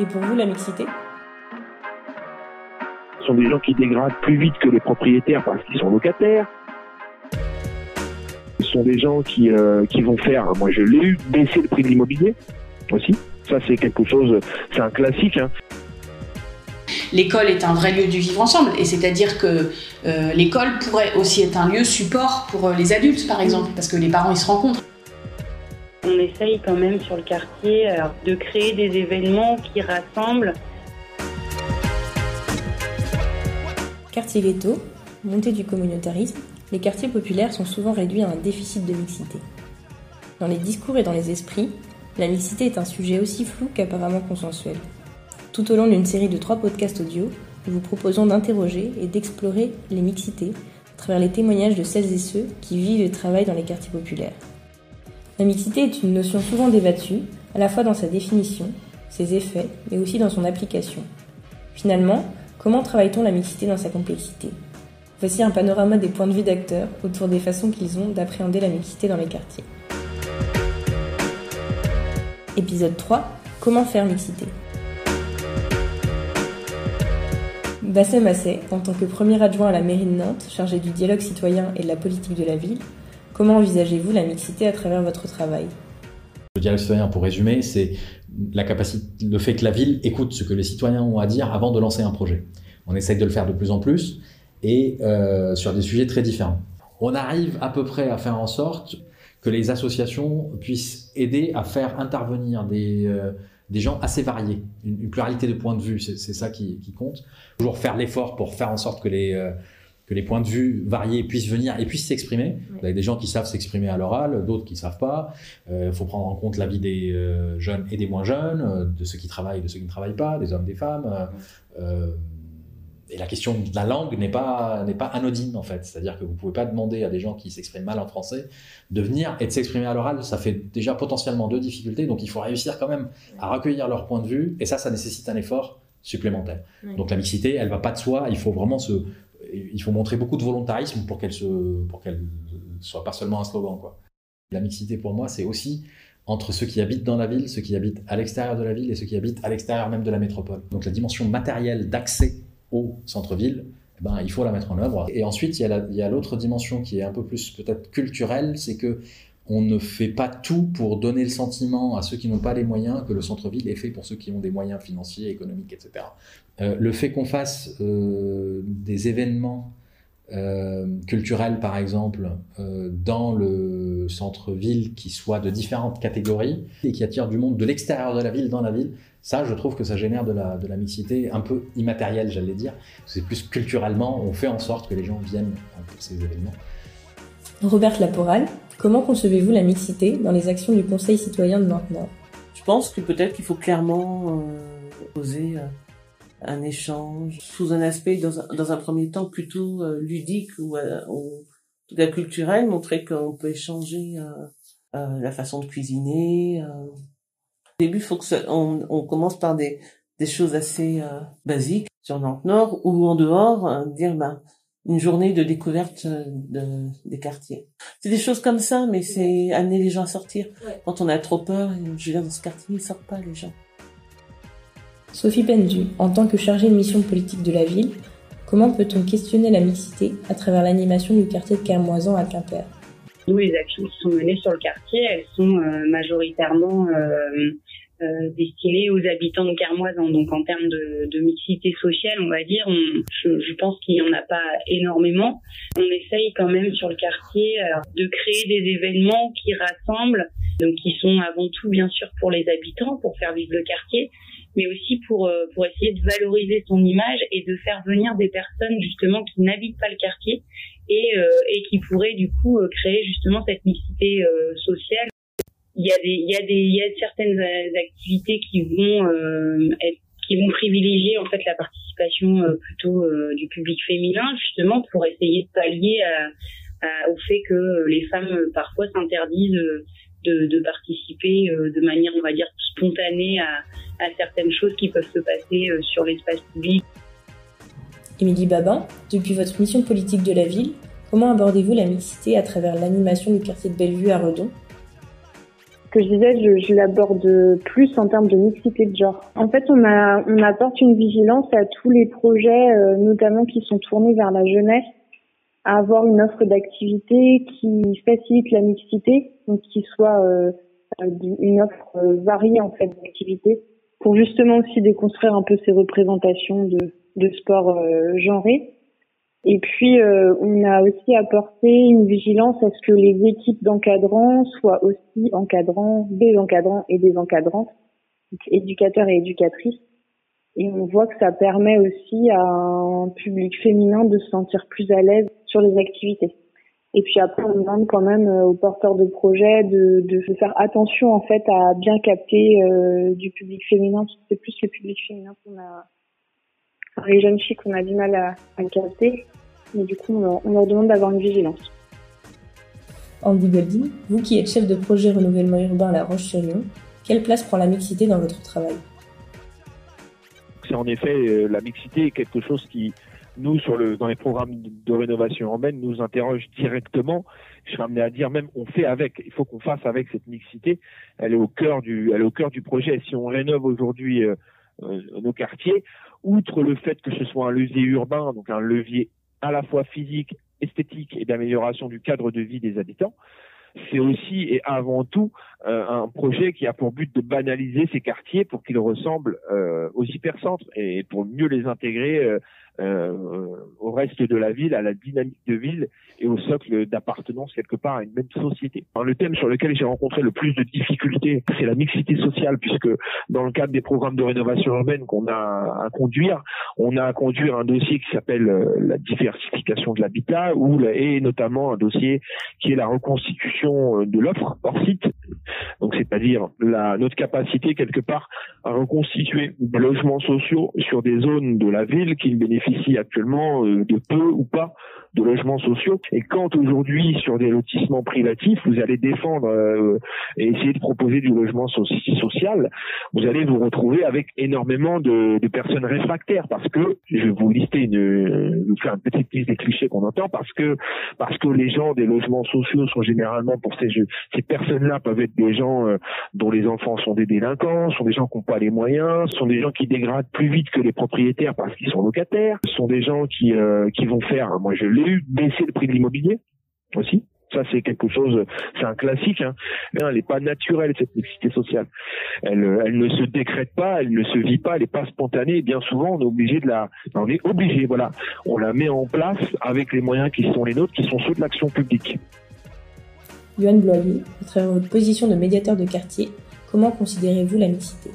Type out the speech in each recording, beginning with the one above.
Et pour vous, la mixité Ce sont des gens qui dégradent plus vite que les propriétaires parce qu'ils sont locataires. Ce sont des gens qui, euh, qui vont faire, moi je l'ai eu, baisser le prix de l'immobilier aussi. Ça c'est quelque chose, c'est un classique. Hein. L'école est un vrai lieu du vivre ensemble, et c'est-à-dire que euh, l'école pourrait aussi être un lieu support pour euh, les adultes, par exemple, parce que les parents ils se rencontrent. On essaye quand même sur le quartier de créer des événements qui rassemblent. Quartier ghetto, montée du communautarisme, les quartiers populaires sont souvent réduits à un déficit de mixité. Dans les discours et dans les esprits, la mixité est un sujet aussi flou qu'apparemment consensuel. Tout au long d'une série de trois podcasts audio, nous vous proposons d'interroger et d'explorer les mixités à travers les témoignages de celles et ceux qui vivent et travaillent dans les quartiers populaires. La mixité est une notion souvent débattue, à la fois dans sa définition, ses effets, mais aussi dans son application. Finalement, comment travaille-t-on la mixité dans sa complexité? Voici un panorama des points de vue d'acteurs autour des façons qu'ils ont d'appréhender la mixité dans les quartiers. Épisode 3 Comment faire mixité? Bassem Assé, en tant que premier adjoint à la mairie de Nantes, chargé du dialogue citoyen et de la politique de la ville, Comment envisagez-vous la mixité à travers votre travail? Le dialogue citoyen, pour résumer, c'est le fait que la ville écoute ce que les citoyens ont à dire avant de lancer un projet. On essaye de le faire de plus en plus et euh, sur des sujets très différents. On arrive à peu près à faire en sorte que les associations puissent aider à faire intervenir des, euh, gens assez variés, une, pluralité de points de vue, c'est ça qui, qui, compte. Toujours faire l'effort pour faire en sorte que les, euh, que les points de vue variés puissent venir et puissent s'exprimer. Vous avez des gens qui savent s'exprimer à l'oral, d'autres qui ne savent pas. Il euh, faut prendre en compte l'avis des euh, jeunes et des moins jeunes, euh, de ceux qui travaillent et de ceux qui ne travaillent pas, des hommes, des femmes. et la question de la langue n'est pas, n'est pas anodine en fait. C'est-à-dire que vous ne pouvez pas demander à des gens qui s'expriment mal en français de venir et de s'exprimer à l'oral. Ça fait déjà potentiellement deux difficultés. Donc il faut réussir quand même à recueillir leur point de vue. Et ça, ça nécessite un effort supplémentaire. Donc la mixité, elle va pas de soi. Il faut vraiment se, il faut montrer beaucoup de volontarisme pour qu'elle se, soit pas seulement un slogan, quoi. La mixité pour moi, c'est aussi entre ceux qui habitent dans la ville, ceux qui habitent à l'extérieur de la ville et ceux qui habitent à l'extérieur même de la métropole. Donc la dimension matérielle d'accès au centre-ville, eh ben, il faut la mettre en œuvre. Et ensuite, il y a l'autre dimension qui est un peu plus peut-être culturelle, c'est que on ne fait pas tout pour donner le sentiment à ceux qui n'ont pas les moyens que le centre-ville est fait pour ceux qui ont des moyens financiers, économiques, etc. Euh, le fait qu'on fasse euh, des événements euh, culturels, par exemple, dans le centre-ville qui soient de différentes catégories et qui attirent du monde de l'extérieur de la ville dans la ville, ça, je trouve que ça génère de la, de la mixité un peu immatérielle, j'allais dire. C'est plus culturellement, on fait en sorte que les gens viennent pour ces événements. Robert Laporal, comment concevez-vous la mixité dans les actions du Conseil citoyen de Nantes-Nord Je pense que peut-être qu'il faut clairement poser un échange sous un aspect dans un, dans un premier temps plutôt euh, ludique ou, euh, ou tout cas culturel, montrer qu'on peut échanger euh, euh, la façon de cuisiner. Au début, faut que on, on, commence par des, des choses assez basiques sur Nantes Nord ou en dehors, dire ben une journée de découverte de, des quartiers. C'est des choses comme ça, mais c'est amener les gens à sortir. Quand on a trop peur, je dire, dans ce quartier, ils sortent pas, les gens. Sophie Pendu, en tant que chargée de mission politique de la ville, comment peut-on questionner la mixité à travers l'animation du quartier de Kermoisan à Quimper? Nous, les actions qui sont menées sur le quartier, elles sont euh, majoritairement euh, euh, destinées aux habitants de Kermoisan. Donc en termes de, de, mixité sociale, on va dire, je, je, pense qu'il n'y en a pas énormément. On essaye quand même sur le quartier de créer des événements qui rassemblent, donc qui sont avant tout bien sûr pour les habitants, pour faire vivre le quartier, mais aussi pour euh, pour essayer de valoriser son image et de faire venir des personnes justement qui n'habitent pas le quartier et euh, et qui pourraient du coup euh, créer justement cette mixité sociale. Il y a des certaines activités qui vont privilégier en fait la participation plutôt du public féminin justement pour essayer de pallier au fait que les femmes parfois s'interdisent de, participer de manière on va dire spontanée à, à certaines choses qui peuvent se passer euh, sur l'espace public. Émilie Babin, depuis votre mission politique de la ville, comment abordez-vous la mixité à travers l'animation du quartier de Bellevue à Redon? Que je disais, je, je l'aborde plus en termes de mixité de genre. En fait, on, a, on apporte une vigilance à tous les projets, euh, notamment qui sont tournés vers la jeunesse, à avoir une offre d'activité qui facilite la mixité, donc qui soit euh, une offre euh, variée en fait d'activités, pour justement aussi déconstruire un peu ces représentations de, de sport euh, genré. Et puis, euh, on a aussi apporté une vigilance à ce que les équipes d'encadrants soient aussi encadrants, des encadrants et des encadrantes, éducateurs et éducatrices. Et on voit que ça permet aussi à un public féminin de se sentir plus à l'aise sur les activités. Et puis après, on demande quand même euh, aux porteurs de projets de, de faire attention en fait à bien capter euh, du public féminin. C'est plus le public féminin qu'on a, les jeunes filles qu'on a du mal à, à capter. Mais du coup, on leur, demande d'avoir une vigilance. Andy Goldin, vous qui êtes chef de projet renouvellement urbain à La Roche-sur-Yon, quelle place prend la mixité dans votre travail? C'est en effet euh, la mixité est quelque chose qui, nous, sur le, dans les programmes de rénovation urbaine, nous interroge directement. Je suis amené à dire même, on fait avec. Il faut qu'on fasse avec cette mixité. Elle est au cœur du, elle est au cœur du projet. Si on rénove aujourd'hui euh, nos quartiers, outre le fait que ce soit un levier urbain, donc un levier à la fois physique, esthétique et d'amélioration du cadre de vie des habitants, c'est aussi et avant tout euh, un projet qui a pour but de banaliser ces quartiers pour qu'ils ressemblent euh, aux hypercentres et pour mieux les intégrer euh, euh, au reste de la ville, à la dynamique de ville et au socle d'appartenance quelque part à une même société. le thème sur lequel j'ai rencontré le plus de difficultés, c'est la mixité sociale, puisque dans le cadre des programmes de rénovation urbaine qu'on a à conduire, on a à conduire un dossier qui s'appelle euh, la diversification de l'habitat, ou et notamment un dossier qui est la reconstitution euh, de l'offre hors site. Donc c'est-à-dire notre capacité quelque part à reconstituer des logements sociaux sur des zones de la ville qui bénéficient ici actuellement euh, de peu ou pas de logements sociaux. Et quand aujourd'hui, sur des lotissements privatifs, vous allez défendre euh, et essayer de proposer du logement social, vous allez vous retrouver avec énormément de, de, personnes réfractaires parce que, je vais vous lister une, vous faire une petite liste des clichés qu'on entend parce que, parce que les gens des logements sociaux sont généralement pour ces, ces personnes-là peuvent être des gens euh, dont les enfants sont des délinquants, sont des gens qui n'ont pas les moyens, sont des gens qui dégradent plus vite que les propriétaires parce qu'ils sont locataires, sont des gens qui, euh, qui vont faire, moi je l'ai eu, baisser le prix de l'immobilier aussi. Ça, c'est quelque chose, c'est un classique. Hein. Mais elle n'est pas naturelle, cette mixité sociale. Elle, elle ne se décrète pas, elle ne se vit pas, elle n'est pas spontanée. Et bien souvent, on est obligé de la, on est obligé, voilà. On la met en place avec les moyens qui sont les nôtres, qui sont ceux de l'action publique. Yoann Bloyer, à travers votre position de médiateur de quartier, comment considérez-vous la mixité?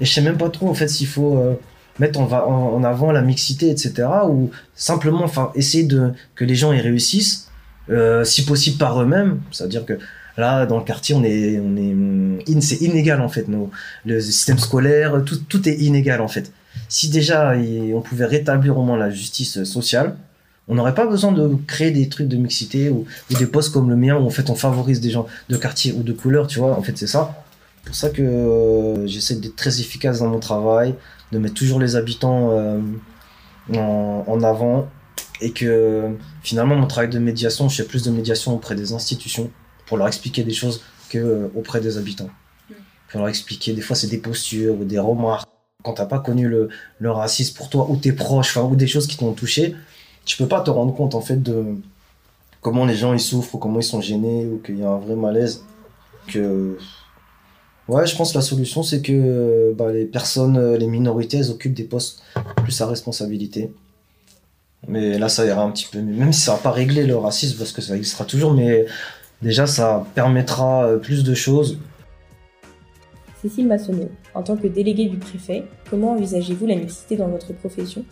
Je sais même pas trop, en fait, s'il faut euh, mettre en, en, avant la mixité, etc. Ou simplement enfin, essayer de, que les gens y réussissent, euh, si possible par eux-mêmes. C'est-à-dire que là, dans le quartier, on est, on est, c'est inégal en fait. Nos, le système scolaire, tout, tout est inégal en fait. Si déjà on pouvait rétablir au moins la justice sociale, on n'aurait pas besoin de créer des trucs de mixité ou, ou, des postes comme le mien où en fait on favorise des gens de quartier ou de couleur, tu vois. En fait, c'est ça. C'est pour ça que euh, j'essaie d'être très efficace dans mon travail, de mettre toujours les habitants euh, en, avant et que finalement mon travail de médiation, je fais plus de médiation auprès des institutions pour leur expliquer des choses que euh, auprès des habitants. Mm. Pour leur expliquer, des fois c'est des postures ou des remarques. Quand t'as pas connu le, le racisme pour toi ou tes proches, ou des choses qui t'ont touché, tu peux pas te rendre compte en fait de comment les gens ils souffrent ou comment ils sont gênés ou qu'il y a un vrai malaise. Que Ouais, je pense que la solution, c'est que bah, les personnes, euh, les minorités, elles occupent des postes plus à responsabilité. Mais là, ça ira un petit peu Même si ça va pas régler le racisme, parce que ça existera toujours, mais déjà, ça permettra euh, plus de choses. Cécile Massonneau, en tant que déléguée du préfet, comment envisagez-vous la mixité dans votre profession?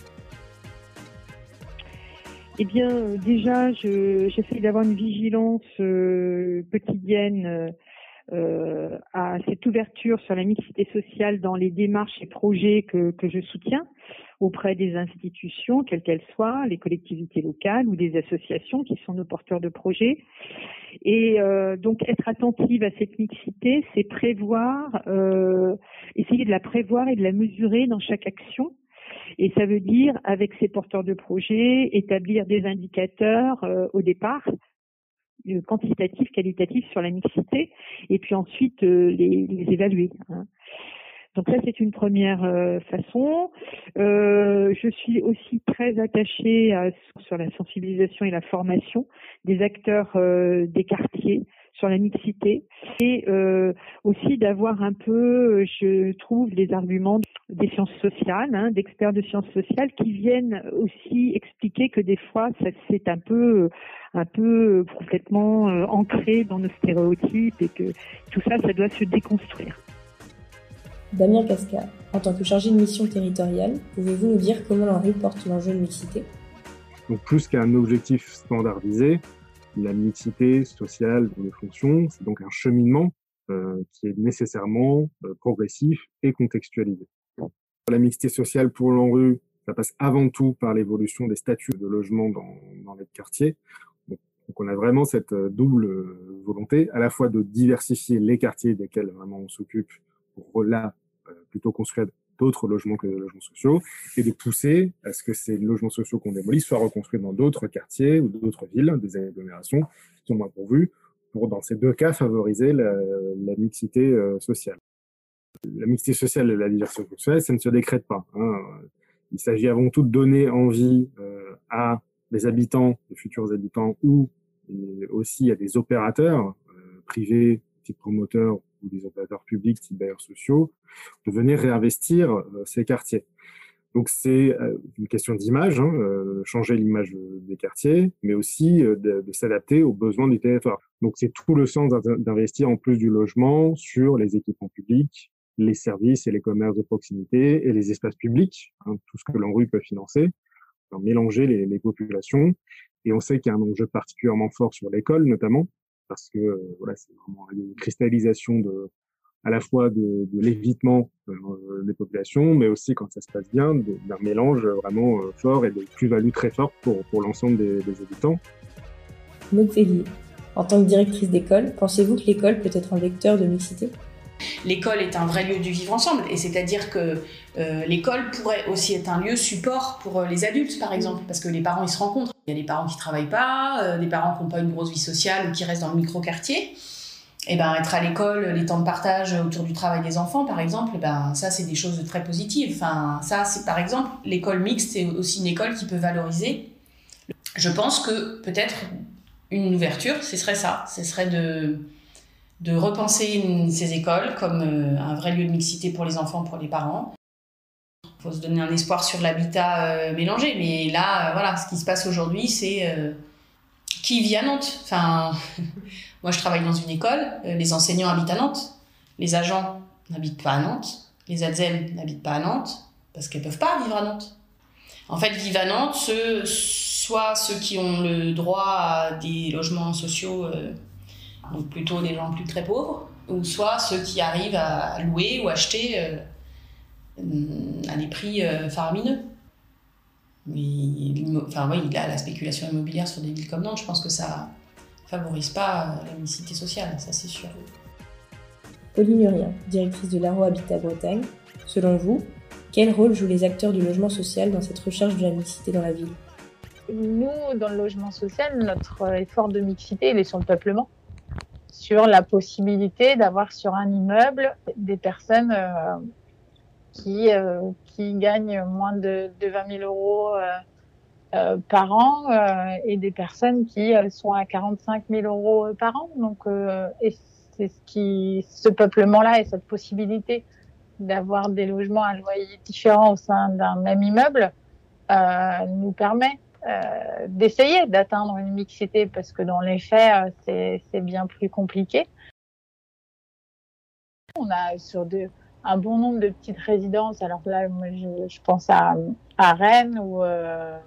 Eh bien, euh, déjà, j'essaie d'avoir une vigilance quotidienne euh, à cette ouverture sur la mixité sociale dans les démarches et projets que, que je soutiens auprès des institutions, quelles qu'elles soient, les collectivités locales ou des associations qui sont nos porteurs de projets. Et euh, donc être attentive à cette mixité, c'est prévoir, euh, essayer de la prévoir et de la mesurer dans chaque action. Et ça veut dire, avec ces porteurs de projets, établir des indicateurs euh, au départ quantitatifs, qualitatifs sur la mixité, et puis ensuite les, les, évaluer. Hein. Donc ça, c'est une première façon. Euh, je suis aussi très attachée à, sur la sensibilisation et la formation des acteurs des quartiers sur la mixité et euh, aussi d'avoir un peu, je trouve, les arguments des sciences sociales, hein, d'experts de sciences sociales qui viennent aussi expliquer que des fois c'est un peu un peu complètement euh, ancré dans nos stéréotypes et que tout ça, ça doit se déconstruire. Damien Casca, en tant que chargé de mission territoriale, pouvez-vous nous dire comment la rue porte l'enjeu de mixité? Donc plus qu'un objectif standardisé, la mixité sociale dans les fonctions, c'est donc un cheminement euh, qui est nécessairement euh, progressif et contextualisé. La mixité sociale pour l'ANRU, ça passe avant tout par l'évolution des statuts de logement dans, les quartiers. Donc, on a vraiment cette euh, double volonté, à la fois de diversifier les quartiers desquels vraiment on s'occupe pour là plutôt construire d'autres logements que des logements sociaux et de pousser à ce que ces logements sociaux qu'on démolit soient reconstruits dans d'autres quartiers ou d'autres villes, des agglomérations qui sont moins pourvues, pour dans ces deux cas favoriser la, mixité euh, sociale. La mixité sociale et la diversité sociale, ça ne se décrète pas. Hein. Il s'agit avant tout de donner envie euh, à des habitants, des futurs habitants, ou aussi à des opérateurs euh, privés, type promoteurs ou des opérateurs publics type bailleurs sociaux, de venir réinvestir euh, ces quartiers. Donc c'est euh, une question d'image, hein, euh, changer l'image des quartiers, mais aussi de, s'adapter aux besoins du territoire. Donc c'est tout le sens d'investir en plus du logement sur les équipements publics, les services et les commerces de proximité et les espaces publics, hein, tout ce que l'ANRU peut financer, mélanger les, les populations. Et on sait qu'il y a un enjeu particulièrement fort sur l'école notamment, parce que euh, voilà, c'est vraiment une cristallisation de, à la fois de, l'évitement euh, des populations, mais aussi quand ça se passe bien, d'un mélange vraiment euh, fort et de plus-value très forte pour, pour l'ensemble des, des habitants. Maud en tant que directrice d'école, pensez-vous que l'école peut être un vecteur de mixité? L'école est un vrai lieu du vivre ensemble, et c'est-à-dire que euh, l'école pourrait aussi être un lieu support pour les adultes, par exemple, parce que les parents ils se rencontrent. Il y a des parents qui travaillent pas, euh, des parents qui n'ont pas une grosse vie sociale ou qui restent dans le micro-quartier. Et eh ben être à l'école, les temps de partage autour du travail des enfants, par exemple, eh ben ça c'est des choses très positives. Enfin, ça c'est par exemple l'école mixte, c'est aussi une école qui peut valoriser. Je pense que peut-être une ouverture, ce serait ça, ce serait de de repenser ces écoles comme euh, un vrai lieu de mixité pour les enfants, pour les parents, il faut se donner un espoir sur l'habitat euh, mélangé. Mais là, euh, voilà, ce qui se passe aujourd'hui, c'est qui vit à Nantes. Enfin, moi, je travaille dans une école. les enseignants habitent à Nantes. Les agents n'habitent pas à Nantes. Les ADSEM n'habitent pas à Nantes parce qu'elles peuvent pas vivre à Nantes. En fait, vivent à Nantes ceux, soit ceux qui ont le droit à des logements sociaux, donc plutôt des gens plus très pauvres, ou soit ceux qui arrivent à louer ou acheter à des prix euh, faramineux. Mais, enfin, oui, a la spéculation immobilière sur des villes comme Nantes, je pense que ça favorise pas la mixité sociale, ça c'est sûr. Pauline Urien, directrice de l'Aro Habitat Bretagne, selon vous, quel rôle jouent les acteurs du logement social dans cette recherche de la mixité dans la ville? Nous, dans le logement social, notre effort de mixité, il est sur le peuplement, sur la possibilité d'avoir sur un immeuble des personnes euh, qui, euh, qui gagnent moins de, de 20 000 euros euh, par an et des personnes qui sont à 45 000 euros par an. Donc, et c'est ce qui, ce peuplement-là et cette possibilité d'avoir des logements à loyer différents au sein d'un même immeuble nous permet d'essayer d'atteindre une mixité parce que dans les faits, c'est bien plus compliqué. On a sur deux, un bon nombre de petites résidences. Alors là, moi, je, pense à, à Rennes où euh,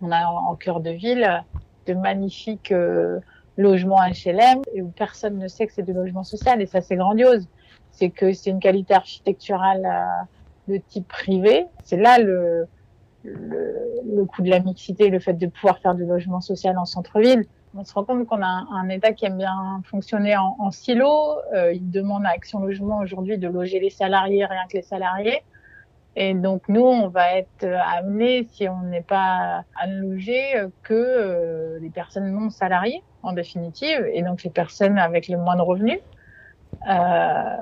on a en, cœur de ville de magnifiques euh, logements HLM et où personne ne sait que c'est du logement social et ça c'est grandiose. C'est que c'est une qualité architecturale euh, de type privé. C'est là le, le, coût de la mixité, le fait de pouvoir faire du logement social en centre-ville on se rend compte qu'on a un, État qui aime bien fonctionner en, en silo. Euh, il demande à Action Logement aujourd'hui de loger les salariés, rien que les salariés. Et donc nous, on va être amené, si on n'est pas à loger, que euh, les personnes non salariées, en définitive, et donc les personnes avec les moins de revenus. Euh,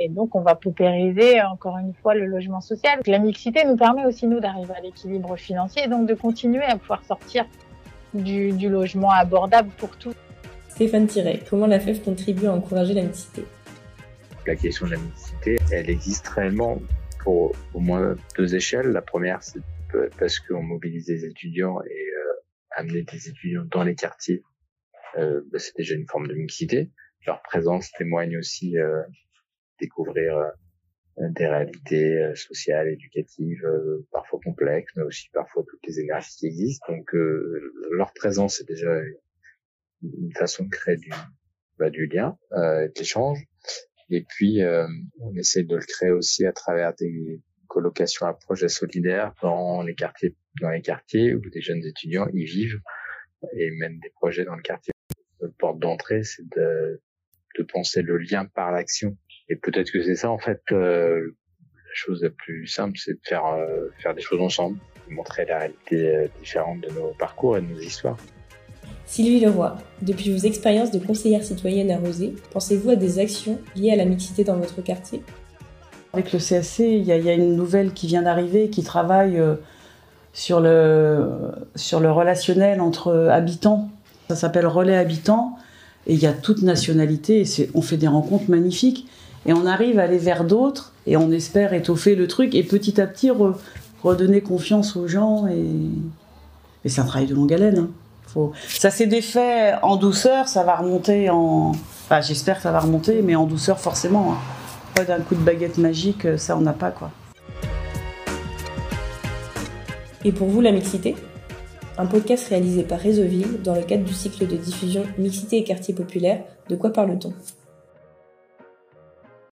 et donc on va paupériser encore une fois le logement social. La mixité nous permet aussi nous d'arriver à l'équilibre financier, et donc de continuer à pouvoir sortir du, du logement abordable pour tous. Stéphane Tiret, comment la FEF contribue à encourager la mixité? La question de la mixité, elle existe réellement pour au moins deux échelles. La première, c'est parce qu'on mobilise des étudiants et euh, amener des étudiants dans les quartiers, euh, bah, c'est déjà une forme de mixité. Leur présence témoigne aussi euh, découvrir euh, des réalités euh, sociales, éducatives, euh, parfois complexes, mais aussi parfois toutes les énergies qui existent. Donc leur présence est déjà une façon de créer du, bah, du lien, euh, de l'échange. Et puis, euh, on essaie de le créer aussi à travers des colocations à projets solidaires dans les quartiers, dans les quartiers où des jeunes étudiants y vivent et même des projets dans le quartier. Le porte d'entrée, c'est de, de penser le lien par l'action. Et peut-être que c'est ça, en fait, euh, la chose la plus simple, c'est de faire, euh, faire des choses ensemble, de montrer la réalité euh, différente de nos parcours et de nos histoires. Sylvie Leroy, depuis vos expériences de conseillère citoyenne à Rosé, pensez-vous à des actions liées à la mixité dans votre quartier? Avec le CAC, il y, y, a une nouvelle qui vient d'arriver qui travaille sur le, sur le relationnel entre habitants. Ça s'appelle Relais Habitants et il y a toute nationalité et on fait des rencontres magnifiques et on arrive à aller vers d'autres et on espère étoffer le truc et petit à petit re, redonner confiance aux gens et, c'est un travail de longue haleine. Hein. Ça s'est défait en douceur, ça va remonter en. Enfin, j'espère que ça va remonter, mais en douceur forcément. Hein. Pas d'un coup de baguette magique, ça on n'a pas quoi. Et pour vous, la mixité? Un podcast réalisé par Réseauville dans le cadre du cycle de diffusion Mixité et quartier populaire. De quoi parle-t-on?